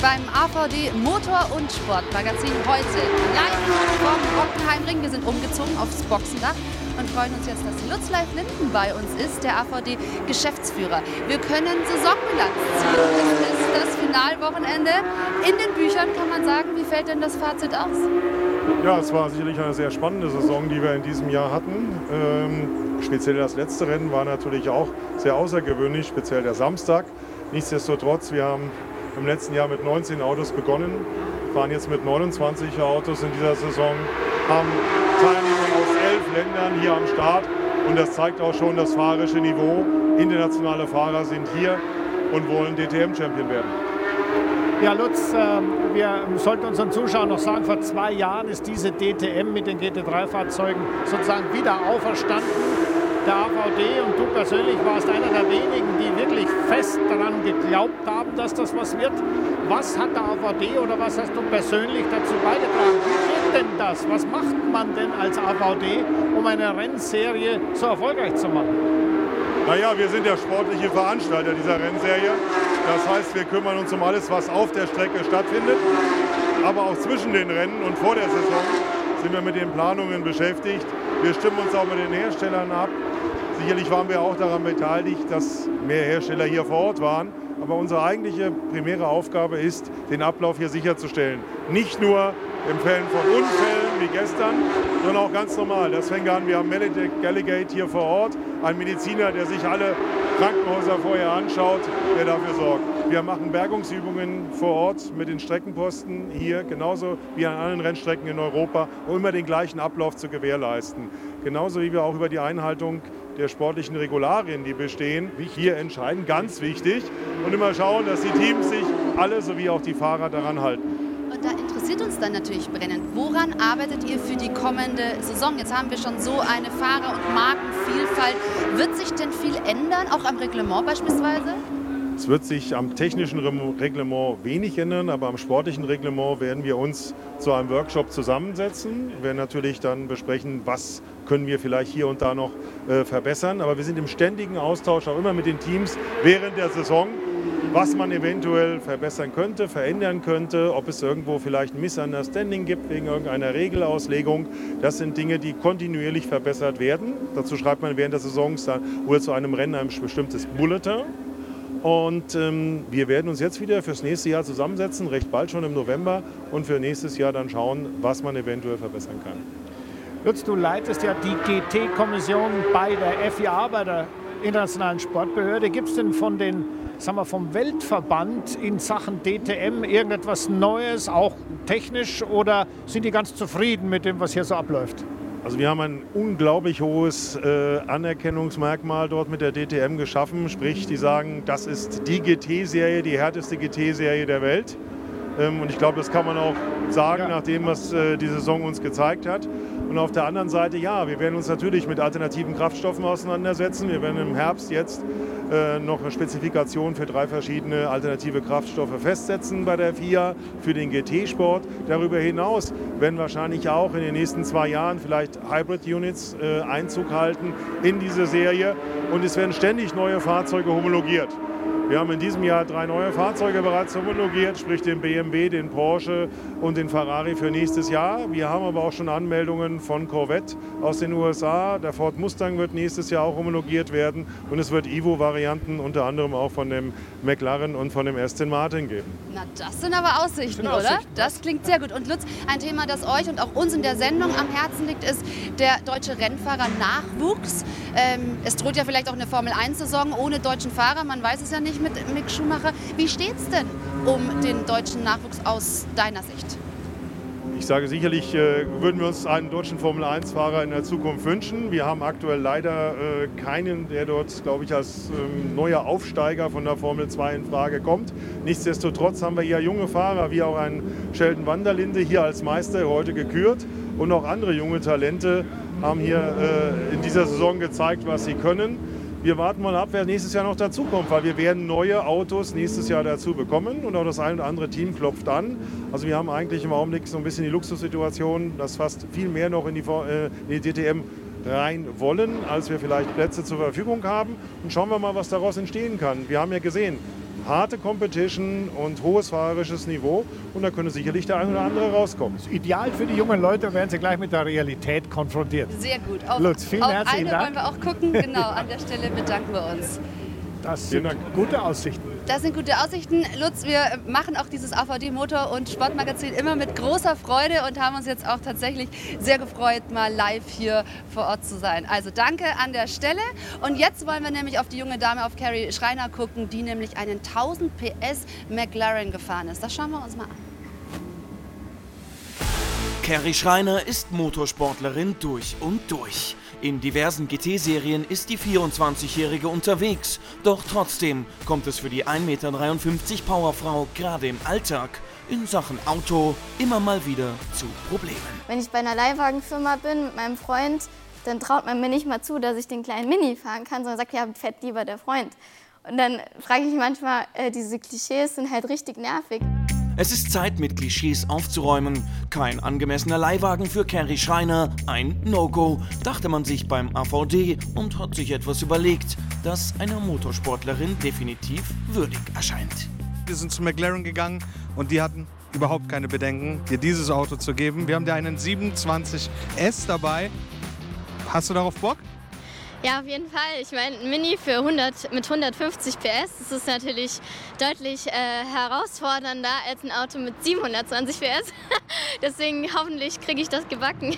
Beim AVD Motor- und Sportmagazin heute live vom Hockenheimring. Wir sind umgezogen aufs Boxendach und freuen uns jetzt, dass Lutz Leif Linden bei uns ist, der AVD-Geschäftsführer. Wir können Saisonbilanz ziehen. Es ist das Finalwochenende. In den Büchern kann man sagen, wie fällt denn das Fazit aus? Ja, es war sicherlich eine sehr spannende Saison, die wir in diesem Jahr hatten. Ähm, speziell das letzte Rennen war natürlich auch sehr außergewöhnlich, speziell der Samstag. Nichtsdestotrotz, wir haben im letzten Jahr mit 19 Autos begonnen, fahren jetzt mit 29 Autos in dieser Saison, haben Teilnehmer aus elf Ländern hier am Start und das zeigt auch schon das fahrerische Niveau. Internationale Fahrer sind hier und wollen DTM-Champion werden. Ja, Lutz, ähm, wir sollten unseren Zuschauern noch sagen, vor zwei Jahren ist diese DTM mit den GT3-Fahrzeugen sozusagen wieder auferstanden. Der AVD und du persönlich warst einer der wenigen, die wirklich fest daran geglaubt haben, dass das was wird. Was hat der AVD oder was hast du persönlich dazu beigetragen? Wie geht denn das? Was macht man denn als AVD, um eine Rennserie so erfolgreich zu machen? Naja, wir sind der sportliche Veranstalter dieser Rennserie. Das heißt, wir kümmern uns um alles, was auf der Strecke stattfindet. Aber auch zwischen den Rennen und vor der Saison sind wir mit den Planungen beschäftigt. Wir stimmen uns auch mit den Herstellern ab. Sicherlich waren wir auch daran beteiligt, dass mehr Hersteller hier vor Ort waren. Aber unsere eigentliche primäre Aufgabe ist, den Ablauf hier sicherzustellen. Nicht nur in Fällen von Unfällen wie gestern, sondern auch ganz normal. Das fängt an, wir haben Melodec Galligate hier vor Ort, ein Mediziner, der sich alle Krankenhäuser vorher anschaut, der dafür sorgt. Wir machen Bergungsübungen vor Ort mit den Streckenposten hier, genauso wie an anderen Rennstrecken in Europa, um immer den gleichen Ablauf zu gewährleisten. Genauso wie wir auch über die Einhaltung der sportlichen Regularien, die bestehen, hier entscheiden. Ganz wichtig. Und immer schauen, dass die Teams sich alle sowie auch die Fahrer daran halten. Und da interessiert uns dann natürlich brennend, woran arbeitet ihr für die kommende Saison? Jetzt haben wir schon so eine Fahrer- und Markenvielfalt. Wird sich denn viel ändern, auch am Reglement beispielsweise? Es wird sich am technischen Reglement wenig ändern, aber am sportlichen Reglement werden wir uns zu einem Workshop zusammensetzen. Wir werden natürlich dann besprechen, was können wir vielleicht hier und da noch äh, verbessern. Aber wir sind im ständigen Austausch auch immer mit den Teams während der Saison, was man eventuell verbessern könnte, verändern könnte, ob es irgendwo vielleicht ein Misunderstanding gibt wegen irgendeiner Regelauslegung. Das sind Dinge, die kontinuierlich verbessert werden. Dazu schreibt man während der Saison oder zu einem Rennen ein bestimmtes Bulletin. Und ähm, wir werden uns jetzt wieder fürs nächste Jahr zusammensetzen, recht bald schon im November, und für nächstes Jahr dann schauen, was man eventuell verbessern kann. Lutz, du leitest ja die GT-Kommission bei der FIA, bei der Internationalen Sportbehörde. Gibt es denn von den, sagen wir, vom Weltverband in Sachen DTM irgendetwas Neues, auch technisch, oder sind die ganz zufrieden mit dem, was hier so abläuft? Also wir haben ein unglaublich hohes äh, Anerkennungsmerkmal dort mit der DTM geschaffen. Sprich, die sagen, das ist die GT-Serie, die härteste GT-Serie der Welt. Ähm, und ich glaube, das kann man auch sagen, ja. nach dem, was äh, die Saison uns gezeigt hat. Und auf der anderen Seite, ja, wir werden uns natürlich mit alternativen Kraftstoffen auseinandersetzen. Wir werden im Herbst jetzt noch eine Spezifikation für drei verschiedene alternative Kraftstoffe festsetzen bei der FIA für den GT-Sport. Darüber hinaus werden wahrscheinlich auch in den nächsten zwei Jahren vielleicht Hybrid-Units äh, Einzug halten in diese Serie. Und es werden ständig neue Fahrzeuge homologiert. Wir haben in diesem Jahr drei neue Fahrzeuge bereits homologiert, sprich den BMW, den Porsche und den Ferrari für nächstes Jahr. Wir haben aber auch schon Anmeldungen von Corvette aus den USA. Der Ford Mustang wird nächstes Jahr auch homologiert werden und es wird Evo-Varianten unter anderem auch von dem McLaren und von dem Aston Martin geben. Na, das sind aber Aussichten, das sind oder? Das klingt sehr gut. Und Lutz, ein Thema, das euch und auch uns in der Sendung am Herzen liegt, ist der deutsche Rennfahrer Nachwuchs. Ähm, es droht ja vielleicht auch eine Formel-1-Saison ohne deutschen Fahrer, man weiß es ja nicht mit Mick Schumacher. Wie steht es denn um den deutschen Nachwuchs aus deiner Sicht? Ich sage sicherlich, äh, würden wir uns einen deutschen Formel-1-Fahrer in der Zukunft wünschen. Wir haben aktuell leider äh, keinen, der dort, glaube ich, als ähm, neuer Aufsteiger von der Formel 2 in Frage kommt. Nichtsdestotrotz haben wir ja junge Fahrer, wie auch ein Sheldon Wanderlinde hier als Meister heute gekürt. Und auch andere junge Talente haben hier äh, in dieser Saison gezeigt, was sie können. Wir warten mal ab, wer nächstes Jahr noch dazukommt, weil wir werden neue Autos nächstes Jahr dazu bekommen und auch das ein oder andere Team klopft an. Also wir haben eigentlich im Augenblick so ein bisschen die Luxussituation, dass fast viel mehr noch in die, äh, in die DTM rein wollen, als wir vielleicht Plätze zur Verfügung haben. Und schauen wir mal, was daraus entstehen kann. Wir haben ja gesehen, harte Competition und hohes fahrerisches Niveau und da könnte sicherlich der eine oder andere rauskommen. Ideal für die jungen Leute werden sie gleich mit der Realität konfrontiert. Sehr gut. Auf, Lutz, vielen auf herzlichen eine Dank. wollen wir auch gucken. Genau, an der Stelle bedanken wir uns. Das sind gute Aussichten. Das sind gute Aussichten. Lutz, wir machen auch dieses AVD Motor- und Sportmagazin immer mit großer Freude und haben uns jetzt auch tatsächlich sehr gefreut, mal live hier vor Ort zu sein. Also danke an der Stelle. Und jetzt wollen wir nämlich auf die junge Dame, auf Carrie Schreiner gucken, die nämlich einen 1000 PS McLaren gefahren ist. Das schauen wir uns mal an. Carrie Schreiner ist Motorsportlerin durch und durch. In diversen GT-Serien ist die 24-Jährige unterwegs. Doch trotzdem kommt es für die 1,53 Meter Powerfrau gerade im Alltag in Sachen Auto immer mal wieder zu Problemen. Wenn ich bei einer Leihwagenfirma bin mit meinem Freund, dann traut man mir nicht mal zu, dass ich den kleinen Mini fahren kann, sondern sagt, ja, fährt lieber der Freund. Und dann frage ich manchmal, äh, diese Klischees sind halt richtig nervig. Es ist Zeit, mit Klischees aufzuräumen. Kein angemessener Leihwagen für Carrie Schreiner, ein No-Go, dachte man sich beim AVD und hat sich etwas überlegt, das einer Motorsportlerin definitiv würdig erscheint. Wir sind zu McLaren gegangen und die hatten überhaupt keine Bedenken, dir dieses Auto zu geben. Wir haben dir einen 27S dabei. Hast du darauf Bock? Ja, auf jeden Fall. Ich meine, ein Mini für 100, mit 150 PS, das ist natürlich deutlich äh, herausfordernder als ein Auto mit 720 PS. Deswegen hoffentlich kriege ich das gebacken.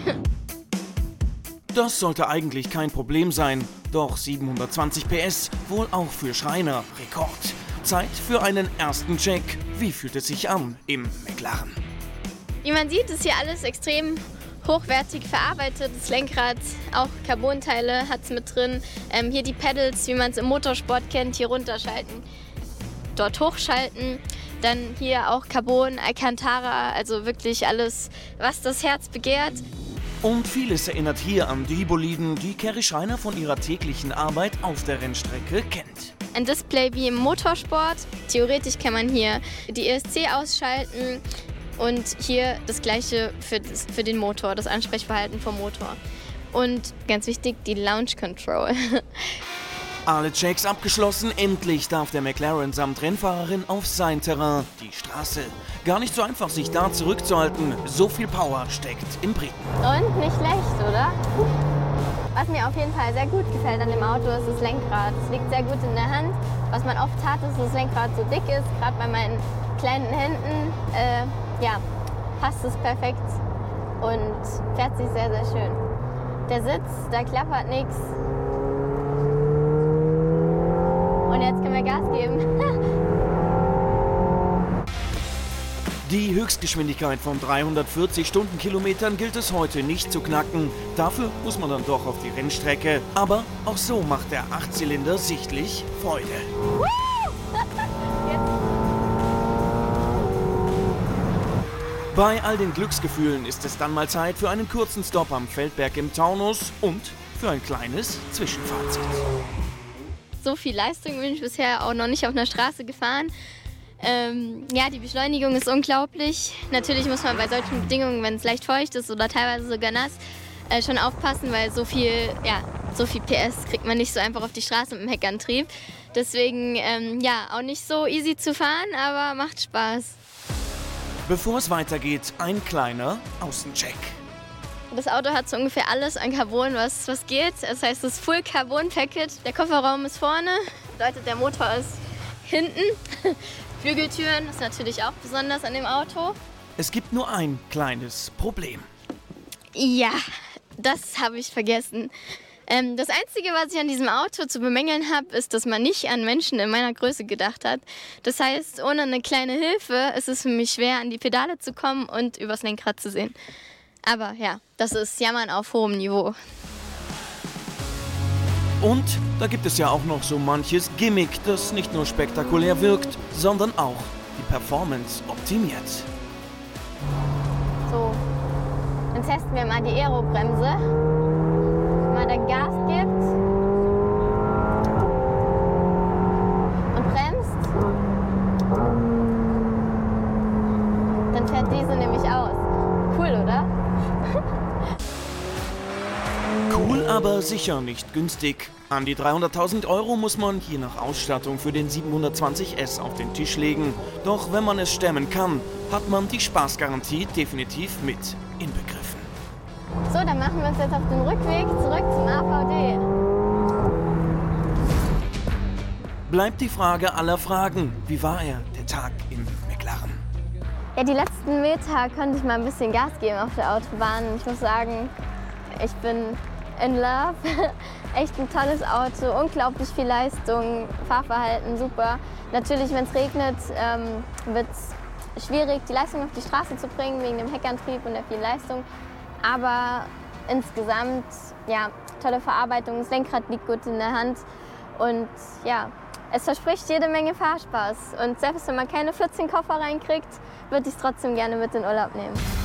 Das sollte eigentlich kein Problem sein, doch 720 PS wohl auch für Schreiner Rekord. Zeit für einen ersten Check. Wie fühlt es sich an im McLaren? Wie man sieht, ist hier alles extrem hochwertig verarbeitet. Das Lenkrad, auch Carbonteile hat es mit drin. Ähm, hier die Pedals, wie man es im Motorsport kennt, hier runterschalten, dort hochschalten. Dann hier auch Carbon, Alcantara, also wirklich alles, was das Herz begehrt. Und vieles erinnert hier an die Boliden, die Kerry Schreiner von ihrer täglichen Arbeit auf der Rennstrecke kennt. Ein Display wie im Motorsport. Theoretisch kann man hier die ESC ausschalten und hier das gleiche für, das, für den Motor, das Ansprechverhalten vom Motor. Und ganz wichtig, die Launch Control. Alle Checks abgeschlossen, endlich darf der McLaren samt Rennfahrerin auf sein Terrain, die Straße. Gar nicht so einfach, sich da zurückzuhalten. So viel Power steckt im Briten. Und nicht schlecht, oder? Was mir auf jeden Fall sehr gut gefällt an dem Auto ist das Lenkrad. Es liegt sehr gut in der Hand. Was man oft hat, ist, dass das Lenkrad so dick ist. Gerade bei meinen kleinen Händen äh, ja, passt es perfekt und fährt sich sehr, sehr schön. Der Sitz, da klappert nichts. Und jetzt können wir Gas geben. Die Höchstgeschwindigkeit von 340 Stundenkilometern gilt es heute nicht zu knacken. Dafür muss man dann doch auf die Rennstrecke. Aber auch so macht der Achtzylinder sichtlich Freude. Bei all den Glücksgefühlen ist es dann mal Zeit für einen kurzen Stopp am Feldberg im Taunus und für ein kleines Zwischenfazit. So viel Leistung bin ich bisher auch noch nicht auf einer Straße gefahren. Ähm, ja, die Beschleunigung ist unglaublich. Natürlich muss man bei solchen Bedingungen, wenn es leicht feucht ist oder teilweise sogar nass, äh, schon aufpassen, weil so viel, ja, so viel PS kriegt man nicht so einfach auf die Straße mit dem Heckantrieb. Deswegen, ähm, ja, auch nicht so easy zu fahren, aber macht Spaß. Bevor es weitergeht, ein kleiner Außencheck. Das Auto hat so ungefähr alles an Carbon, was, was geht. Das heißt, das Full Carbon Package. Der Kofferraum ist vorne, bedeutet der Motor ist hinten. Flügeltüren ist natürlich auch besonders an dem Auto. Es gibt nur ein kleines Problem. Ja, das habe ich vergessen. Ähm, das Einzige, was ich an diesem Auto zu bemängeln habe, ist, dass man nicht an Menschen in meiner Größe gedacht hat. Das heißt, ohne eine kleine Hilfe ist es für mich schwer, an die Pedale zu kommen und übers Lenkrad zu sehen. Aber ja, das ist Jammern auf hohem Niveau. Und da gibt es ja auch noch so manches Gimmick, das nicht nur spektakulär wirkt, sondern auch die Performance optimiert. So, dann testen wir mal die Aerobremse. Gas gibt und bremst, dann fährt diese nämlich aus. Cool, oder? Cool, aber sicher nicht günstig. An die 300.000 Euro muss man je nach Ausstattung für den 720S auf den Tisch legen. Doch wenn man es stemmen kann, hat man die Spaßgarantie definitiv mit inbegriffen. So, dann machen wir uns jetzt auf den Rückweg zurück zum AVD. Bleibt die Frage aller Fragen. Wie war er, der Tag im McLaren? Ja, die letzten Meter konnte ich mal ein bisschen Gas geben auf der Autobahn. Ich muss sagen, ich bin in love. Echt ein tolles Auto, unglaublich viel Leistung, Fahrverhalten super. Natürlich, wenn es regnet, ähm, wird es schwierig, die Leistung auf die Straße zu bringen, wegen dem Heckantrieb und der vielen Leistung. Aber insgesamt, ja, tolle Verarbeitung, das Lenkrad liegt gut in der Hand und ja, es verspricht jede Menge Fahrspaß. Und selbst wenn man keine 14 Koffer reinkriegt, würde ich es trotzdem gerne mit in Urlaub nehmen.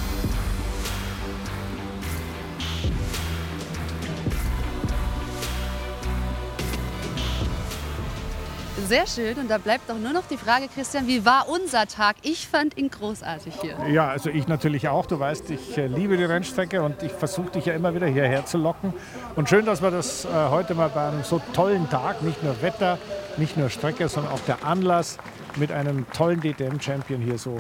Sehr schön. Und da bleibt doch nur noch die Frage, Christian, wie war unser Tag? Ich fand ihn großartig hier. Ja, also ich natürlich auch. Du weißt, ich äh, liebe die Rennstrecke und ich versuche dich ja immer wieder hierher zu locken. Und schön, dass wir das äh, heute mal bei einem so tollen Tag, nicht nur Wetter, nicht nur Strecke, sondern auch der Anlass mit einem tollen DTM-Champion hier so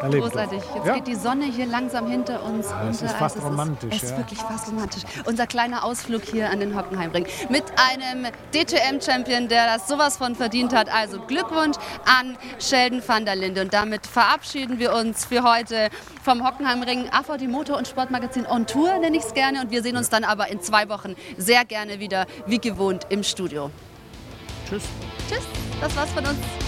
erlebt Großartig. Jetzt Ja? geht die Sonne hier langsam hinter uns. Ja, es unter. ist fast Also romantisch, Es ist, es ist wirklich fast romantisch. Unser kleiner Ausflug hier an den Hockenheimring mit einem DTM-Champion, der das sowas von verdient hat. Also Glückwunsch an Sheldon van der Linde. Und damit verabschieden wir uns für heute vom Hockenheimring AVD Motor- und Sportmagazin On Tour, nenne ich es gerne. Und wir sehen uns dann aber in zwei Wochen sehr gerne wieder, wie gewohnt, im Studio. Tschüss. Tschüss, das war's von uns.